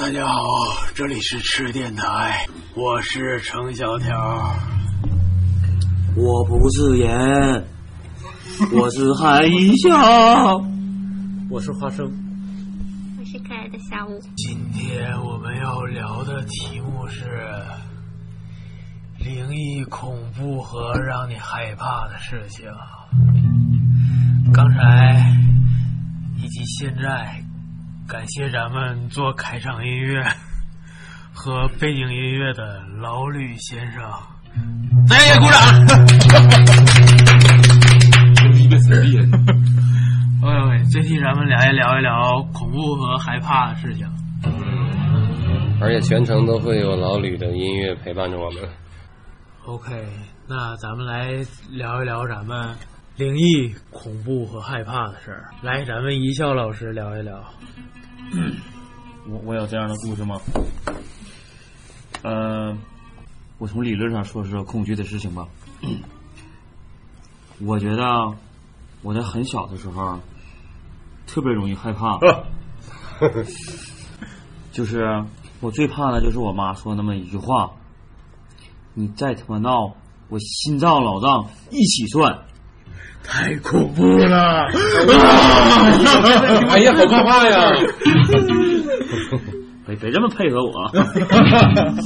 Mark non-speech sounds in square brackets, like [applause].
大家好，这里是吃电台，我是程小条。我不是盐，我是海一笑，我是花生，我是可爱的小五。今天我们要聊的题目是灵异、恐怖和让你害怕的事情。刚才以及现在，感谢咱们做开场音乐 [laughs] 和背景音乐的老吕先生，大家也鼓掌。一个死人。喂喂，这期咱们来聊一聊恐怖和害怕的事情。而且全程都会有老吕的音乐陪伴着我们。OK，那咱们来聊一聊咱们灵异、恐怖和害怕的事儿。来，咱们一笑老师聊一聊。我我有这样的故事吗？呃，我从理论上说是恐惧的事情吧。我觉得我在很小的时候特别容易害怕，就是我最怕的就是我妈说那么一句话：“你再他妈闹，我心脏老脏一起算。”太恐怖了！哎呀，好害怕呀！别 [laughs] 别这么配合我。[laughs] [laughs]